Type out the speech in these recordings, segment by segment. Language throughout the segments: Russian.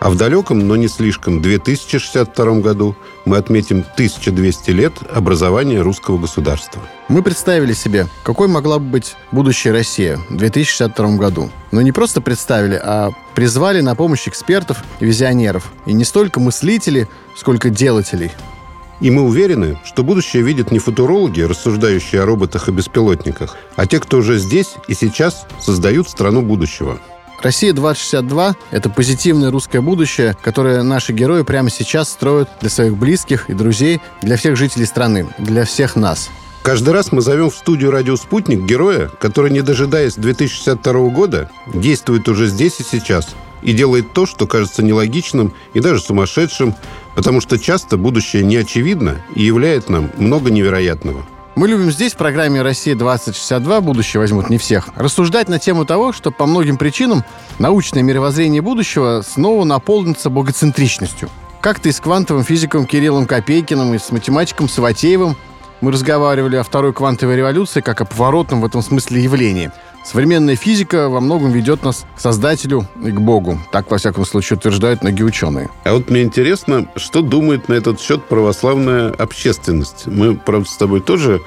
А в далеком, но не слишком, 2062 году мы отметим 1200 лет образования русского государства. Мы представили себе, какой могла бы быть будущая Россия в 2062 году. Но не просто представили, а призвали на помощь экспертов и визионеров. И не столько мыслителей, сколько делателей. И мы уверены, что будущее видят не футурологи, рассуждающие о роботах и беспилотниках, а те, кто уже здесь и сейчас создают страну будущего – Россия-2062 — это позитивное русское будущее, которое наши герои прямо сейчас строят для своих близких и друзей, для всех жителей страны, для всех нас. Каждый раз мы зовем в студию «Радио Спутник» героя, который, не дожидаясь 2062 года, действует уже здесь и сейчас и делает то, что кажется нелогичным и даже сумасшедшим, потому что часто будущее не очевидно и являет нам много невероятного. Мы любим здесь, в программе «Россия-2062. Будущее возьмут не всех», рассуждать на тему того, что по многим причинам научное мировоззрение будущего снова наполнится богоцентричностью. Как-то и с квантовым физиком Кириллом Копейкиным, и с математиком Саватеевым мы разговаривали о второй квантовой революции как о поворотном в этом смысле явлении – Современная физика во многом ведет нас к Создателю и к Богу. Так, во всяком случае, утверждают многие ученые. А вот мне интересно, что думает на этот счет православная общественность. Мы, правда, с тобой тоже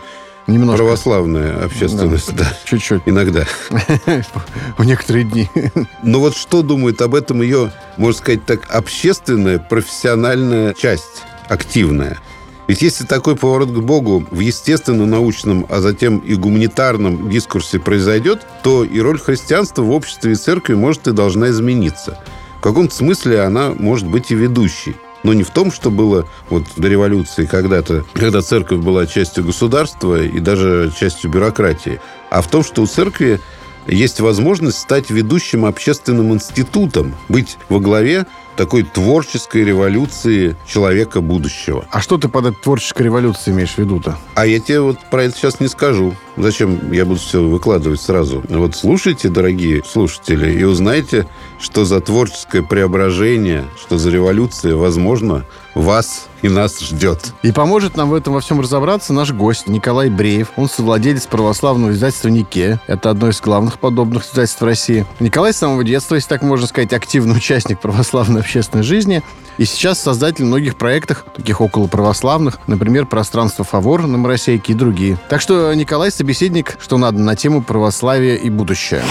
Немножко. Православная общественность, да. да. Чуть-чуть. Иногда. В некоторые дни. Но вот что думает об этом ее, можно сказать так, общественная, профессиональная часть, активная? Ведь если такой поворот к Богу в естественно-научном, а затем и гуманитарном дискурсе произойдет, то и роль христианства в обществе и церкви может и должна измениться. В каком-то смысле она может быть и ведущей. Но не в том, что было вот до революции когда-то, когда церковь была частью государства и даже частью бюрократии, а в том, что у церкви есть возможность стать ведущим общественным институтом, быть во главе такой творческой революции человека будущего. А что ты под этой творческой революцией имеешь в виду-то? А я тебе вот про это сейчас не скажу. Зачем я буду все выкладывать сразу? Вот слушайте, дорогие слушатели, и узнаете, что за творческое преображение, что за революция, возможно, вас и нас ждет. И поможет нам в этом во всем разобраться наш гость Николай Бреев. Он совладелец православного издательства «Нике». Это одно из главных подобных издательств России. Николай с самого детства, если так можно сказать, активный участник православной общественной жизни. И сейчас создатель многих проектов, таких около православных, например, «Пространство Фавор» на Моросейке и другие. Так что Николай собеседник, что надо, на тему православия и будущее.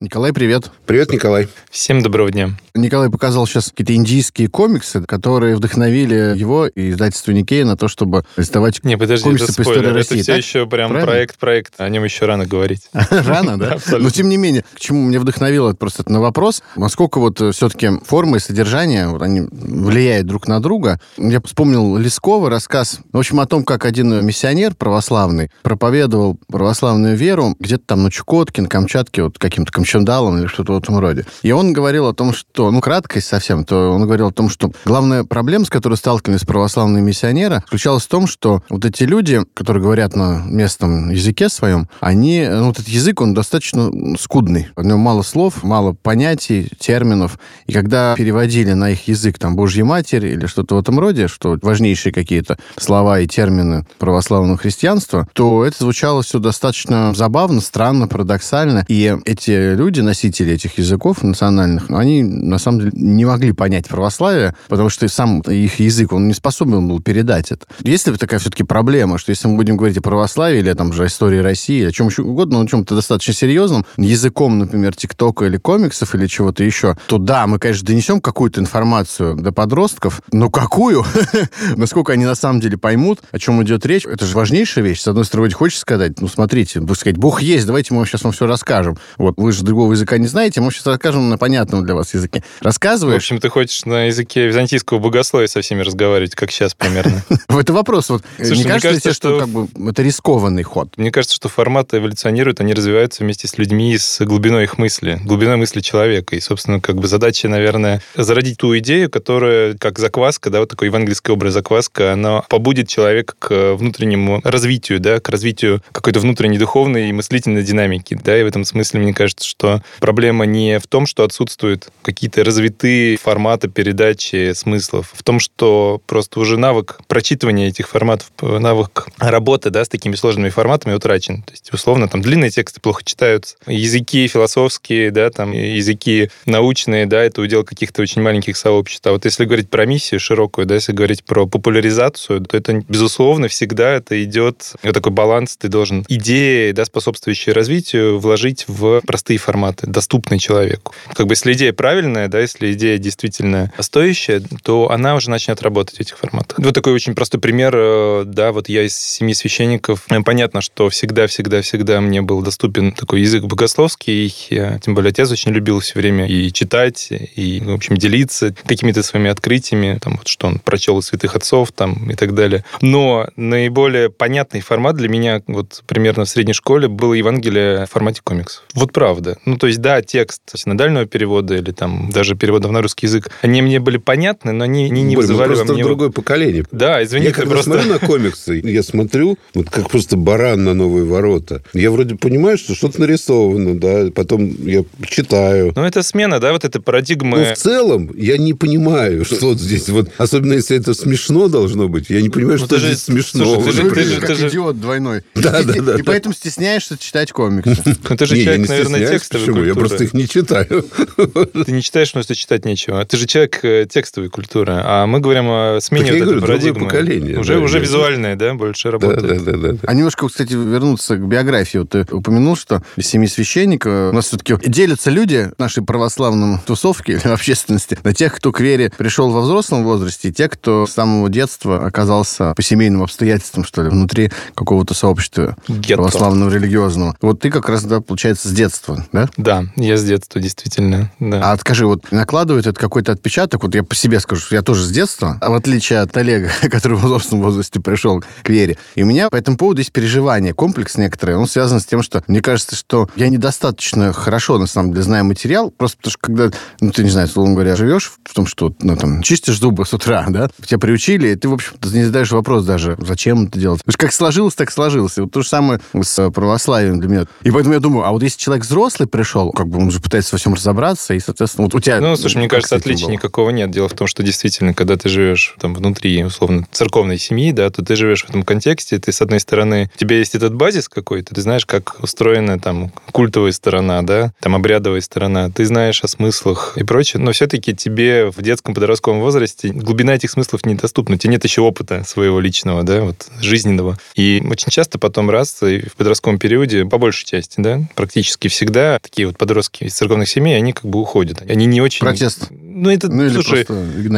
Николай, привет. Привет, Николай. Всем доброго дня. Николай показал сейчас какие-то индийские комиксы, которые вдохновили его и издательство Никея на то, чтобы издавать Не, подожди, комиксы это по истории. России. Это все так? еще прям Правильно? проект-проект. О нем еще рано говорить. Рано, да? Но тем не менее, к чему меня вдохновило это просто на вопрос, насколько вот э, все-таки форма и содержание, они влияют друг на друга. Я вспомнил Лескова рассказ, в общем, о том, как один миссионер православный проповедовал православную веру где-то там на Чукотке, на Камчатке, вот каким-то камчандалом или что-то в этом роде. И он говорил о том, что, ну, краткость совсем, то он говорил о том, что главная проблема, с которой сталкивались православные миссионеры, заключалась в том, что вот эти люди, которые говорят на местном языке своем, они, ну, вот этот язык, он достаточно скудный. В нем мало слов, мало понятий, терминов. И когда переводили на их язык там Божья Матерь или что-то в этом роде, что важнейшие какие-то слова и термины православного христианства, то это звучало все достаточно забавно, странно, парадоксально. И эти люди, носители этих языков национальных, они на самом деле не могли понять православие, потому что сам их язык, он не способен был передать это. Есть ли такая все-таки проблема, что если мы будем говорить о православии или там же истории России, о чем еще угодно, но о чем-то достаточно серьезном, языком, например, ТикТока или комиксов или чего-то еще, то да, мы, конечно, донесем какую-то информацию до подростков, но какую? Насколько они на самом деле поймут, о чем идет речь, это же важнейшая вещь. С одной стороны, хочешь сказать, ну, смотрите, сказать, Бог есть, давайте мы сейчас вам все расскажем. Вот, вы же другого языка не знаете, мы сейчас расскажем на понятном для вас языке. Рассказываешь... В общем, ты хочешь на языке византийского богословия со всеми разговаривать, как сейчас примерно. Это вопрос. Вот, не кажется что как бы, это рискованный ход? Мне кажется, что форматы эволюционируют, они развиваются вместе с людьми, с глубиной их мысли, глубиной мысли человека. И, собственно, как бы задача, наверное, зародить ту идею, которая, как закваска, да, вот такой евангельский образ закваска, она побудет человека к внутреннему развитию, да, к развитию какой-то внутренней духовной и мыслительной динамики, да, и в этом смысле мне кажется, что проблема не в том, что отсутствуют какие-то развитые форматы передачи смыслов, в том, что просто уже навык прочитывания этих форматов, навык работы, да, с такими сложными форматами утрачен. То есть, условно, там длинные тексты плохо читаются, языки философские, да, там языки научные, да, это удел каких-то очень маленьких сообществ. А вот если говорить про миссию широкую, да, если говорить про популяризацию, то это, безусловно, всегда это идет вот такой баланс, ты должен идеи, да, способствующие развитию, вложить в простые форматы, доступные человеку. Как бы если идея правильная, да, если идея действительно стоящая, то она уже начнет работать в этих форматах. Вот такой очень простой пример, э, да, вот я из семи священников, понятно, что всегда-всегда-всегда мне был доступен такой язык богословский, я, тем более отец очень любил все время и читать, и, в общем, делиться какими-то своими открытиями, там, вот, что он прочел из святых отцов, там, и так далее. Но наиболее понятный формат для меня, вот, примерно в средней школе, было Евангелие в формате комиксов. Вот правда. Ну, то есть, да, текст синодального перевода или там даже перевода на русский язык, они мне были понятны, но они, они не Борь, вызывали просто во мне... другое поколение. Да, извини, я когда просто... смотрю на комиксы, я смотрю, вот как просто баран на новые ворота. Я вроде понимаю, что что-то нарисовано, да, потом я читаю. Ну, это смена, да, вот этой парадигмы. Но в целом я не понимаю, что здесь вот, особенно если это смешно должно быть, я не понимаю, Ну, что ты же- здесь смешно. слушай, ты же- ты же- как ты идиот двойной. Да, да, да, И поэтому стесняешься читать комиксы. Ну, ты же человек, наверное, стесняюсь. Текстовой Почему? Я культуры. просто их не читаю. Ты не читаешь, потому что читать нечего. Ты же человек э, текстовой культуры. А мы говорим о смене Так я вот говорю, парадигмы. поколение, Уже, да, уже я- визуальное, да, больше Да, работает. да, да, да. А немножко, кстати, вернуться к биографии. Вот ты упомянул, что из семи священников у нас все-таки делятся люди в нашей православном тусовке или общественности на тех, кто к вере пришел во взрослом возрасте, и те, кто с самого детства оказался по семейным обстоятельствам, что ли, внутри какого-то сообщества Гетто. православного религиозного. Вот ты как раз, да, получается, с детства, да? Да, я с детства, действительно. Да. А скажи, вот накладывает это какой-то отпечаток? Вот я по себе скажу, что я тоже с детства, а в отличие от Олега, который в взрослом возрасте пришел к вере. И у меня по этому поводу есть переживание, комплекс некоторый. Он связан с тем, что мне кажется, что я недостаточно хорошо, на самом деле, знаю материал, просто потому что когда, ну, ты, не знаю, словом говоря, живешь в том, что, ну, там, чистишь зубы с утра, да, тебя приучили, и ты, в общем-то, не задаешь вопрос даже, зачем это делать. То есть как сложилось, так сложилось. И вот то же самое с православием для меня. И поэтому я думаю, а вот если человек взрослый пришел, как бы он же пытается во всем разобраться, и, соответственно, вот у тебя... Ну, слушай, мне кажется, отличия было? никакого нет. Дело в том, что действительно, когда ты живешь там внутри, условно, церковной семьи, да, то ты живешь в этом контексте, ты, с одной стороны, у тебя есть этот базис какой-то, ты знаешь, как устроена там культовая сторона, да, там обрядовая сторона, ты знаешь о смыслах и прочее, но все-таки тебе в детском подростковом возрасте глубина этих смыслов недоступна, у тебя нет еще опыта своего личного, да, вот, жизненного. И очень часто потом раз, и в подростковом периоде, по большей части, да, практически всегда такие вот подростки из церковных семей, они как бы уходят. Они не очень... Протест. Ну, это, Ну, слушай,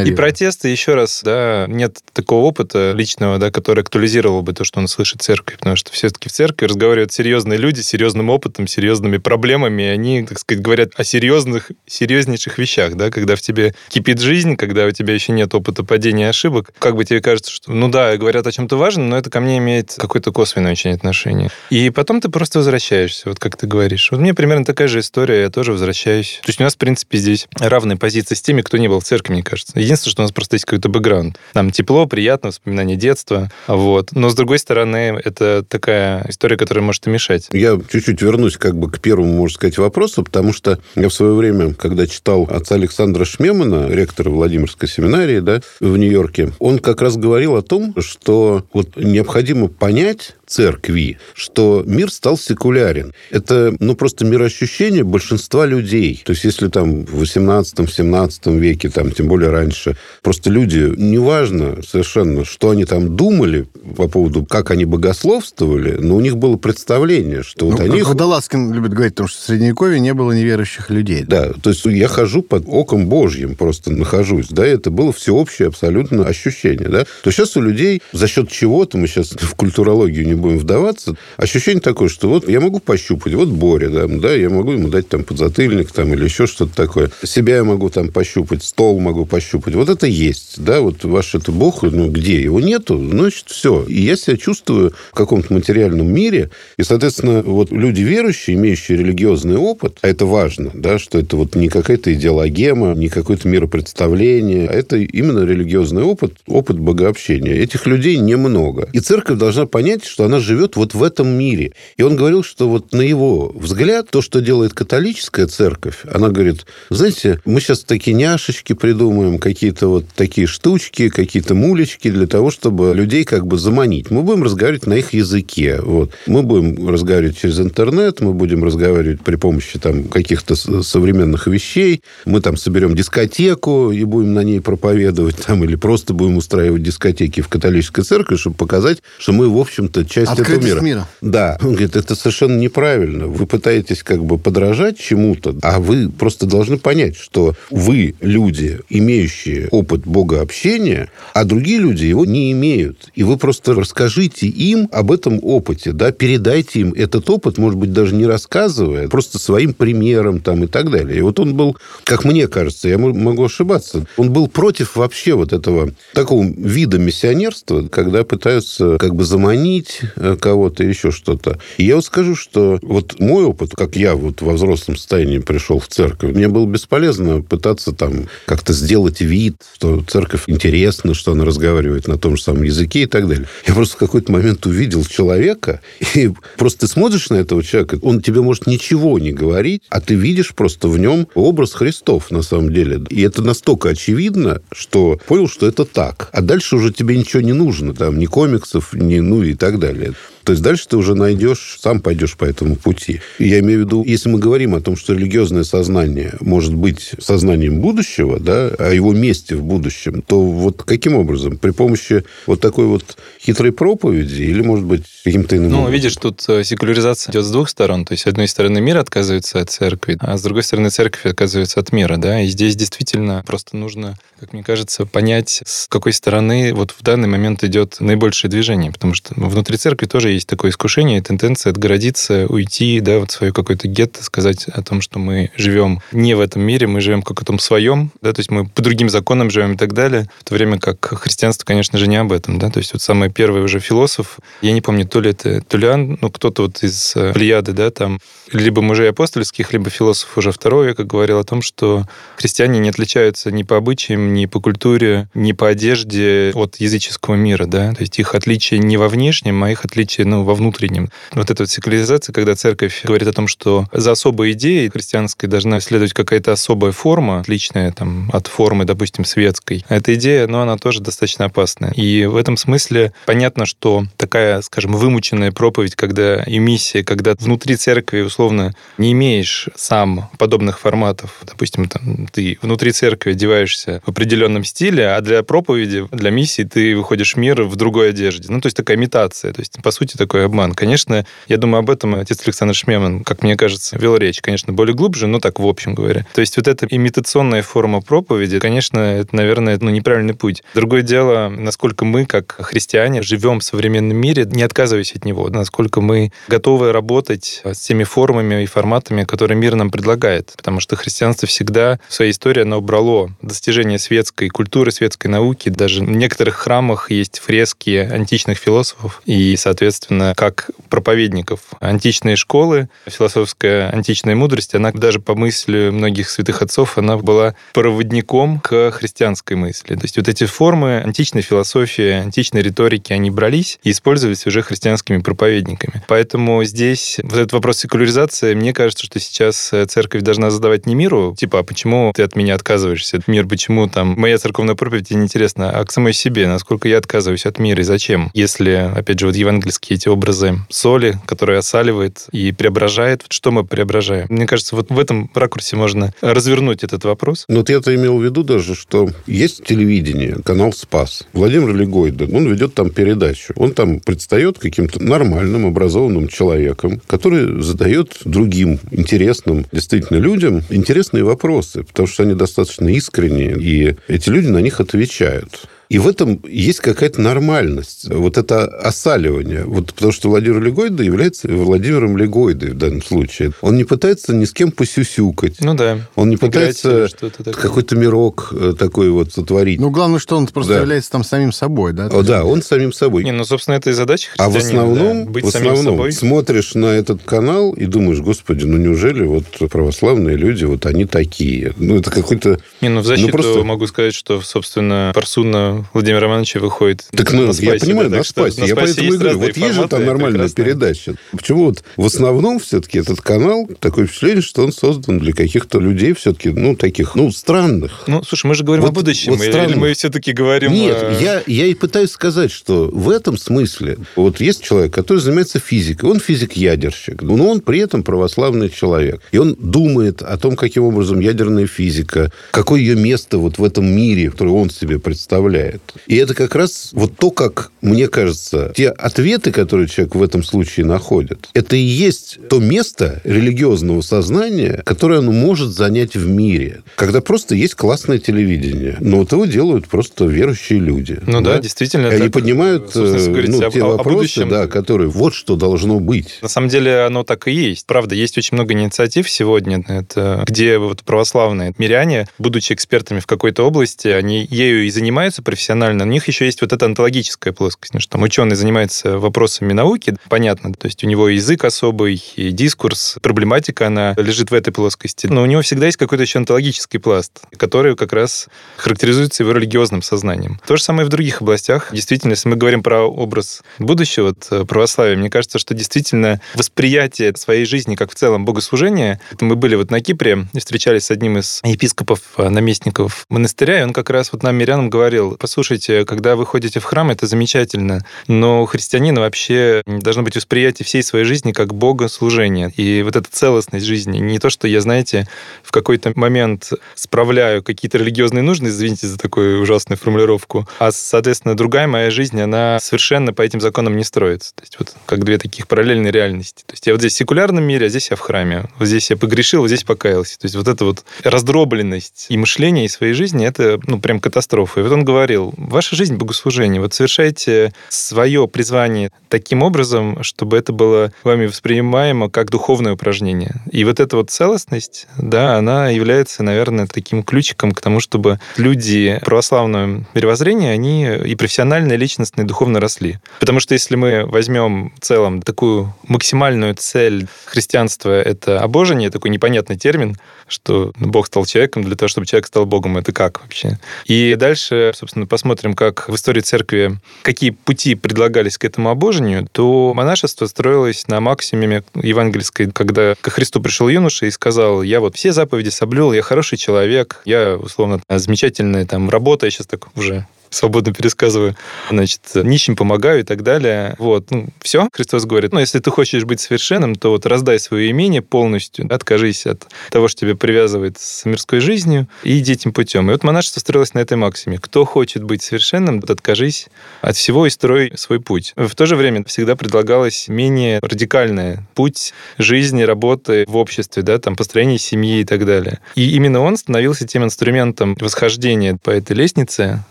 и протесты, еще раз, да, нет такого опыта личного, да, который актуализировал бы то, что он слышит в церкви, потому что все-таки в церкви разговаривают серьезные люди с серьезным опытом, серьезными проблемами, и они, так сказать, говорят о серьезных, серьезнейших вещах, да, когда в тебе кипит жизнь, когда у тебя еще нет опыта падения и ошибок, как бы тебе кажется, что, ну да, говорят о чем-то важном, но это ко мне имеет какое-то косвенное очень отношение. И потом ты просто возвращаешься, вот как ты говоришь. Вот у меня примерно такая же история, я тоже возвращаюсь. То есть у нас, в принципе, здесь равные позиции с теми, кто не был в церкви, мне кажется. Единственное, что у нас просто есть какой-то бэкграунд. Нам тепло, приятно, воспоминания детства, вот. Но, с другой стороны, это такая история, которая может и мешать. Я чуть-чуть вернусь как бы к первому, можно сказать, вопросу, потому что я в свое время, когда читал отца Александра Шмемана, ректора Владимирской семинарии да, в Нью-Йорке, он как раз говорил о том, что вот необходимо понять церкви, что мир стал секулярен. Это, ну, просто мироощущение большинства людей. То есть, если там в 18-17 веке, там, тем более раньше, просто люди, неважно совершенно, что они там думали по поводу, как они богословствовали, но у них было представление, что вот Ну, они... как Водолазкин любит говорить, потому что в Средневековье не было неверующих людей. Да, то есть я хожу под оком Божьим, просто нахожусь, да, это было всеобщее абсолютно ощущение, да. То сейчас у людей за счет чего-то, мы сейчас в культурологию не будем вдаваться, ощущение такое, что вот я могу пощупать, вот Боря, да, да я могу ему дать там подзатыльник там, или еще что-то такое. Себя я могу там пощупать, стол могу пощупать. Вот это есть, да, вот ваш это Бог, ну, где его нету, значит, все. И я себя чувствую в каком-то материальном мире, и, соответственно, вот люди верующие, имеющие религиозный опыт, а это важно, да, что это вот не какая-то идеологема, не какое-то миропредставление, а это именно религиозный опыт, опыт богообщения. Этих людей немного. И церковь должна понять, что она живет вот в этом мире. И он говорил, что вот на его взгляд, то, что делает католическая церковь, она говорит, знаете, мы сейчас такие няшечки придумаем, какие-то вот такие штучки, какие-то мулечки для того, чтобы людей как бы заманить. Мы будем разговаривать на их языке. Вот. Мы будем разговаривать через интернет, мы будем разговаривать при помощи там каких-то современных вещей. Мы там соберем дискотеку и будем на ней проповедовать там, или просто будем устраивать дискотеки в католической церкви, чтобы показать, что мы, в общем-то, часть Открытость этого мира. мира. Да. Он говорит, это совершенно неправильно. Вы пытаетесь как бы подражать чему-то, а вы просто должны понять, что вы люди, имеющие опыт богообщения, а другие люди его не имеют. И вы просто расскажите им об этом опыте, да, передайте им этот опыт, может быть, даже не рассказывая, просто своим примером там и так далее. И вот он был, как мне кажется, я могу ошибаться, он был против вообще вот этого такого вида миссионерства, когда пытаются как бы заманить кого-то, еще что-то. И я вот скажу, что вот мой опыт, как я вот во взрослом состоянии пришел в церковь, мне было бесполезно пытаться там как-то сделать вид, что церковь интересна, что она разговаривает на том же самом языке и так далее. Я просто в какой-то момент увидел человека, и просто ты смотришь на этого человека, он тебе может ничего не говорить, а ты видишь просто в нем образ Христов на самом деле. И это настолько очевидно, что понял, что это так. А дальше уже тебе ничего не нужно, там, ни комиксов, ни, ну и так далее далее. То есть дальше ты уже найдешь, сам пойдешь по этому пути. И я имею в виду, если мы говорим о том, что религиозное сознание может быть сознанием будущего, да, о его месте в будущем, то вот каким образом? При помощи вот такой вот хитрой проповеди или, может быть, каким-то иным Ну, образом? видишь, тут э, секуляризация идет с двух сторон. То есть, с одной стороны, мир отказывается от церкви, а с другой стороны, церковь отказывается от мира, да. И здесь действительно просто нужно, как мне кажется, понять, с какой стороны вот в данный момент идет наибольшее движение. Потому что ну, внутри церкви тоже есть такое искушение, тенденция отгородиться, уйти, да, вот свое какое-то гетто, сказать о том, что мы живем не в этом мире, мы живем в каком-то своем, да, то есть мы по другим законам живем и так далее, в то время как христианство, конечно же, не об этом, да, то есть вот самый первый уже философ, я не помню, то ли это Тулиан, ну, кто-то вот из э, Плеяды, да, там, либо мужей апостольских, либо философ уже второго века говорил о том, что христиане не отличаются ни по обычаям, ни по культуре, ни по одежде от языческого мира, да, то есть их отличие не во внешнем, а их отличие, ну, во внутреннем. Вот эта вот секуляризация, когда церковь говорит о том, что за особой идеей христианской должна следовать какая-то особая форма, отличная там от формы, допустим, светской. Эта идея, ну, она тоже достаточно опасная. И в этом смысле понятно, что такая, скажем, вымученная проповедь, когда и миссия, когда внутри церкви, условно, не имеешь сам подобных форматов, допустим, там, ты внутри церкви одеваешься в определенном стиле, а для проповеди, для миссии ты выходишь в мир в другой одежде. Ну, то есть такая имитация. То есть, по сути, такой обман. Конечно, я думаю, об этом отец Александр Шмеман, как мне кажется, вел речь, конечно, более глубже, но так в общем говоря. То есть вот эта имитационная форма проповеди, конечно, это, наверное, ну, неправильный путь. Другое дело, насколько мы, как христиане, живем в современном мире, не отказываясь от него, насколько мы готовы работать с теми формами и форматами, которые мир нам предлагает. Потому что христианство всегда в своей истории, оно брало достижения светской культуры, светской науки. Даже в некоторых храмах есть фрески античных философов. И, соответственно, как проповедников античной школы, философская античная мудрость, она даже по мысли многих святых отцов, она была проводником к христианской мысли. То есть вот эти формы античной философии, античной риторики, они брались и использовались уже христианскими проповедниками. Поэтому здесь вот этот вопрос секуляризации, мне кажется, что сейчас церковь должна задавать не миру, типа, а почему ты от меня отказываешься? Мир, почему там моя церковная проповедь тебе неинтересна, а к самой себе, насколько я отказываюсь от мира и зачем? Если, опять же, вот евангельские эти образы соли, которая осаливает и преображает, что мы преображаем? Мне кажется, вот в этом ракурсе можно развернуть этот вопрос. Ну, вот я-то имел в виду даже, что есть телевидение, канал «Спас». Владимир Легойда, он ведет там передачу. Он там предстает каким-то нормальным, образованным человеком, который задает другим интересным действительно людям интересные вопросы, потому что они достаточно искренние, и эти люди на них отвечают. И в этом есть какая-то нормальность. Вот это осаливание. Вот потому что Владимир Легойда является Владимиром Легойдой в данном случае. Он не пытается ни с кем посюсюкать. Ну да. Он не пытается какой-то мирок э, такой вот сотворить. Ну, главное, что он просто да. является там самим собой, да? О, да, он самим собой. Не, ну, собственно, это и задача А в основном, да, быть в основном собой. смотришь на этот канал и думаешь, господи, ну неужели вот православные люди, вот они такие? Ну, это какой-то... Не, ну, в защиту ну, просто... могу сказать, что, собственно, Парсуна Владимира Романовича выходит Так, ну, на спасе, я понимаю, да, на спасе. Я поэтому и говорю, вот есть же там нормальная передача. Почему вот в основном все-таки этот канал, такое впечатление, что он создан для каких-то людей все-таки, ну, таких, ну, странных. Ну, слушай, мы же говорим вот, о будущем, вот или мы все-таки говорим... Нет, о... я, я и пытаюсь сказать, что в этом смысле вот есть человек, который занимается физикой, он физик-ядерщик, но он при этом православный человек. И он думает о том, каким образом ядерная физика, какое ее место вот в этом мире, который он себе представляет. И это как раз вот то, как, мне кажется, те ответы, которые человек в этом случае находит, это и есть то место религиозного сознания, которое оно может занять в мире. Когда просто есть классное телевидение. Но вот его делают просто верующие люди. Ну да, да действительно. Они это, поднимают э, ну, те о, вопросы, о да, которые вот что должно быть. На самом деле оно так и есть. Правда, есть очень много инициатив сегодня, это, где вот православные миряне, будучи экспертами в какой-то области, они ею и занимаются профессионально. У них еще есть вот эта онтологическая плоскость, что там ученый занимается вопросами науки, понятно, то есть у него язык особый, и дискурс, проблематика, она лежит в этой плоскости. Но у него всегда есть какой-то еще онтологический пласт, который как раз характеризуется его религиозным сознанием. То же самое и в других областях. Действительно, если мы говорим про образ будущего вот, э, православия, мне кажется, что действительно восприятие своей жизни как в целом богослужения, мы были вот на Кипре и встречались с одним из епископов, э, наместников монастыря, и он как раз вот нам, мирянам, говорил, послушайте, когда вы ходите в храм, это замечательно, но у христианина вообще должно быть восприятие всей своей жизни как богослужение. И вот эта целостность жизни, не то, что я, знаете, в какой-то момент справляю какие-то религиозные нужды, извините за такую ужасную формулировку, а, соответственно, другая моя жизнь, она совершенно по этим законам не строится. То есть вот как две таких параллельные реальности. То есть я вот здесь в секулярном мире, а здесь я в храме. Вот здесь я погрешил, вот здесь покаялся. То есть вот эта вот раздробленность и мышления, и своей жизни, это, ну, прям катастрофа. И вот он говорил, ваша жизнь богослужение, вот совершайте свое призвание таким образом, чтобы это было вами воспринимаемо как духовное упражнение. И вот эта вот целостность, да, она является, наверное, таким ключиком к тому, чтобы люди православного мировоззрения, они и профессионально, и личностно, и духовно росли. Потому что если мы возьмем в целом такую максимальную цель христианства, это обожение, такой непонятный термин, что Бог стал человеком для того, чтобы человек стал Богом. Это как вообще? И дальше, собственно, посмотрим, как в истории церкви, какие пути предлагались к этому обожению, то монашество строилось на максимуме евангельской, когда ко Христу пришел юноша и сказал, я вот все заповеди соблюл, я хороший человек, я, условно, замечательная там работа, я сейчас так уже свободно пересказываю, значит, нищим помогаю и так далее. Вот, ну, все. Христос говорит, ну, если ты хочешь быть совершенным, то вот раздай свое имение полностью, откажись от того, что тебя привязывает с мирской жизнью, и иди этим путем. И вот монашество строилось на этой максиме. Кто хочет быть совершенным, вот откажись от всего и строй свой путь. В то же время всегда предлагалось менее радикальный путь жизни, работы в обществе, да, там, построение семьи и так далее. И именно он становился тем инструментом восхождения по этой лестнице,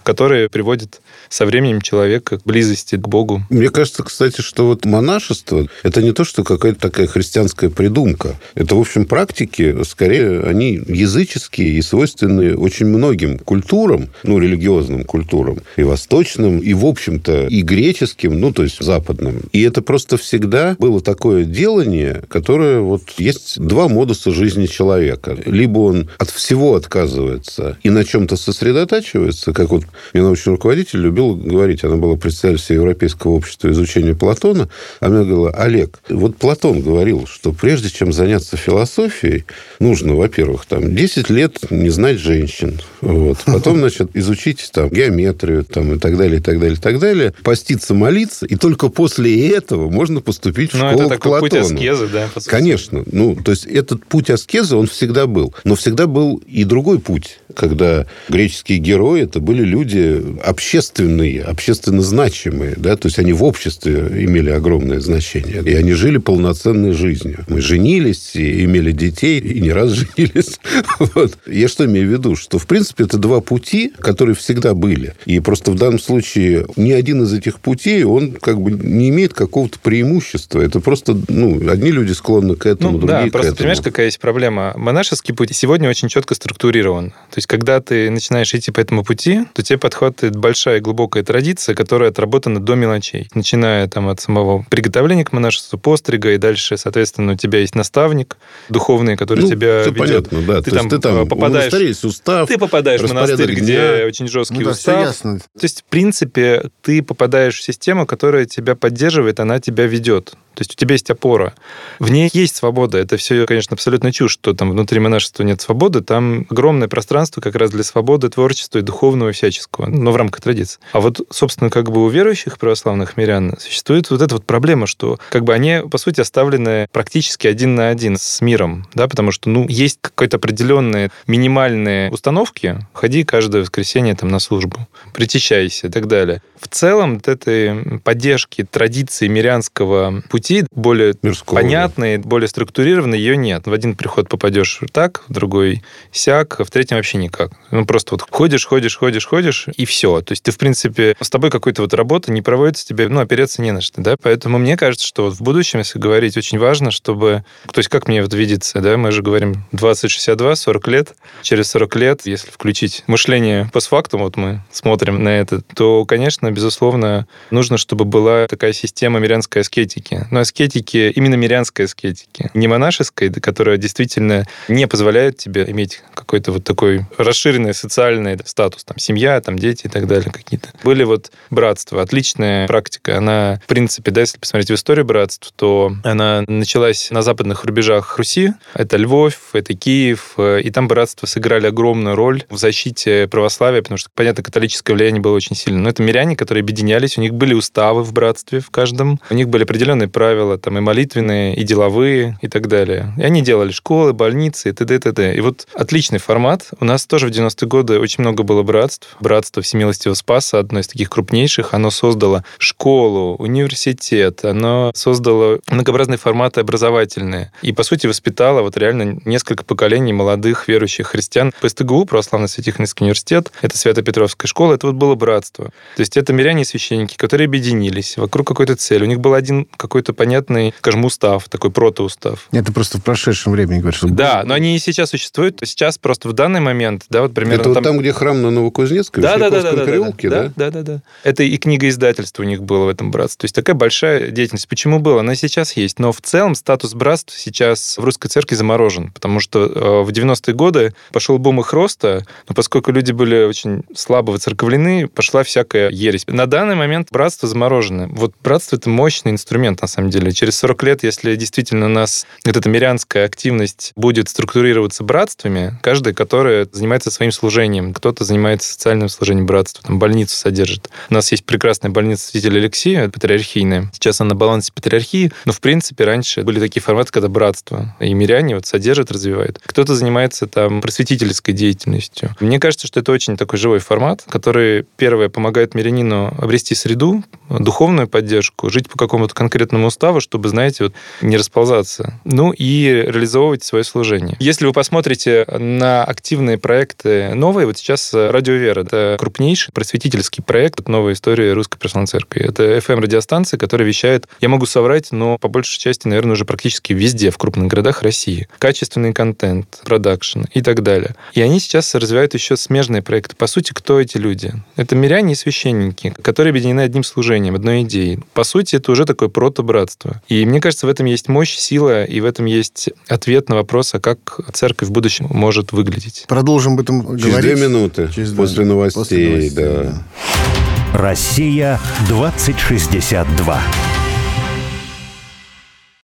который приводит со временем человека к близости к Богу. Мне кажется, кстати, что вот монашество – это не то, что какая-то такая христианская придумка. Это, в общем, практики, скорее, они языческие и свойственны очень многим культурам, ну, религиозным культурам, и восточным, и, в общем-то, и греческим, ну, то есть западным. И это просто всегда было такое делание, которое вот есть два модуса жизни человека. Либо он от всего отказывается и на чем-то сосредотачивается, как вот мне научный руководитель любил говорить, она была председателем Европейского общества изучения Платона, она мне говорила, Олег, вот Платон говорил, что прежде чем заняться философией, нужно, во-первых, там, 10 лет не знать женщин, вот, потом, значит, изучить там геометрию, там, и так далее, и так далее, и так далее, поститься, молиться, и только после этого можно поступить в ну, школу это к Платону. путь аскезы, да? Конечно. Ну, то есть этот путь аскезы, он всегда был. Но всегда был и другой путь когда греческие герои это были люди общественные, общественно значимые, да, то есть они в обществе имели огромное значение, и они жили полноценной жизнью. Мы женились, и имели детей, и не раз женились. Вот. Я что имею в виду? Что, в принципе, это два пути, которые всегда были. И просто в данном случае ни один из этих путей, он как бы не имеет какого-то преимущества. Это просто, ну, одни люди склонны к этому, ну, другие да, к просто этому. понимаешь, какая есть проблема? Монашеский путь сегодня очень четко структурирован. То есть, когда ты начинаешь идти по этому пути, то тебе подходит большая и глубокая традиция, которая отработана до мелочей. Начиная там от самого приготовления к монашеству, пострига, и дальше, соответственно, у тебя есть наставник духовный, который ну, тебя ведет. понятно, да. Ты, там, ты там попадаешь... есть устав, Ты попадаешь в монастырь, дня. где очень жесткий ну, устав. Да, ясно. То есть, в принципе, ты попадаешь в систему, которая тебя поддерживает, она тебя ведет. То есть у тебя есть опора. В ней есть свобода. Это все, конечно, абсолютно чушь, что там внутри монашества нет свободы. Там огромное пространство как раз для свободы, творчества и духовного и всяческого, но в рамках традиции. А вот, собственно, как бы у верующих православных мирян существует вот эта вот проблема, что как бы они, по сути, оставлены практически один на один с миром, да, потому что, ну, есть какие-то определенные минимальные установки. Ходи каждое воскресенье там на службу, причащайся и так далее. В целом, вот этой поддержки традиции мирянского пути более Мирского. понятные, более структурированные, ее нет. В один приход попадешь так, в другой сяк, а в третьем вообще никак. Ну, просто вот ходишь, ходишь, ходишь, ходишь, и все. То есть ты, в принципе, с тобой какой-то вот работа не проводится, тебе, ну, опереться не на что, да? Поэтому мне кажется, что вот в будущем, если говорить, очень важно, чтобы... То есть как мне вот видится, да, мы же говорим 20-62, 40 лет. Через 40 лет, если включить мышление постфактум, вот мы смотрим на это, то, конечно, безусловно, нужно, чтобы была такая система мирянской аскетики. Но аскетики, именно мирянской аскетики, не монашеской, которая действительно не позволяет тебе иметь какой-то вот такой расширенный социальный статус, там, семья, там, дети и так далее какие-то. Были вот братства, отличная практика. Она, в принципе, да, если посмотреть в историю братств, то она началась на западных рубежах Руси. Это Львов, это Киев, и там братства сыграли огромную роль в защите православия, потому что, понятно, католическое влияние было очень сильно. Но это миряне, которые объединялись, у них были уставы в братстве в каждом, у них были определенные правила, там и молитвенные, и деловые, и так далее. И они делали школы, больницы, и т.д. и т.д. И вот отличный формат. У нас тоже в 90-е годы очень много было братств. Братство Всемилостивого Спаса, одно из таких крупнейших, оно создало школу, университет, оно создало многообразные форматы образовательные. И, по сути, воспитало вот реально несколько поколений молодых верующих христиан. ПСТГУ, Православный Святихинский университет, это Свято-Петровская школа, это вот было братство. То есть это миряне и священники, которые объединились вокруг какой-то цели. У них был один какой-то какой-то понятный, скажем, устав, такой протоустав. Это просто в прошедшем времени говоришь. Да, но они и сейчас существуют. Сейчас просто в данный момент, да, вот примерно... Это вот там, где храм на Новокузнецкой, да, да, да, да, переулке, да, да? Да, да, да. Это и книга издательства у них было в этом братстве. То есть такая большая деятельность. Почему было? Она сейчас есть. Но в целом статус братств сейчас в русской церкви заморожен, потому что э, в 90-е годы пошел бум их роста, но поскольку люди были очень слабо выцерковлены, пошла всякая ересь. На данный момент братство заморожено. Вот братство — это мощный инструмент, на самом деле. Через 40 лет, если действительно у нас вот эта мирянская активность будет структурироваться братствами, каждый, который занимается своим служением, кто-то занимается социальным служением братства, там больницу содержит. У нас есть прекрасная больница святителя Алексея, патриархийная. Сейчас она на балансе патриархии, но, в принципе, раньше были такие форматы, когда братство и миряне вот содержат, развивают. Кто-то занимается там просветительской деятельностью. Мне кажется, что это очень такой живой формат, который, первое, помогает мирянину обрести среду, духовную поддержку, жить по какому-то конкретному уставу, чтобы, знаете, вот не расползаться. Ну и реализовывать свое служение. Если вы посмотрите на активные проекты новые, вот сейчас Радио Вера, это крупнейший просветительский проект, это новая история Русской Православной Церкви. Это FM-радиостанция, которая вещает, я могу соврать, но по большей части, наверное, уже практически везде, в крупных городах России. Качественный контент, продакшн и так далее. И они сейчас развивают еще смежные проекты. По сути, кто эти люди? Это миряне и священники, которые объединены одним служением, одной идеей. По сути, это уже такое протобратство. И мне кажется, в этом есть мощь, сила, и в этом есть ответ на вопрос, а как церковь в будущем может выглядеть. Продолжим об этом Через говорить. две минуты Через после, новостей, после новостей, да. да. Россия 2062.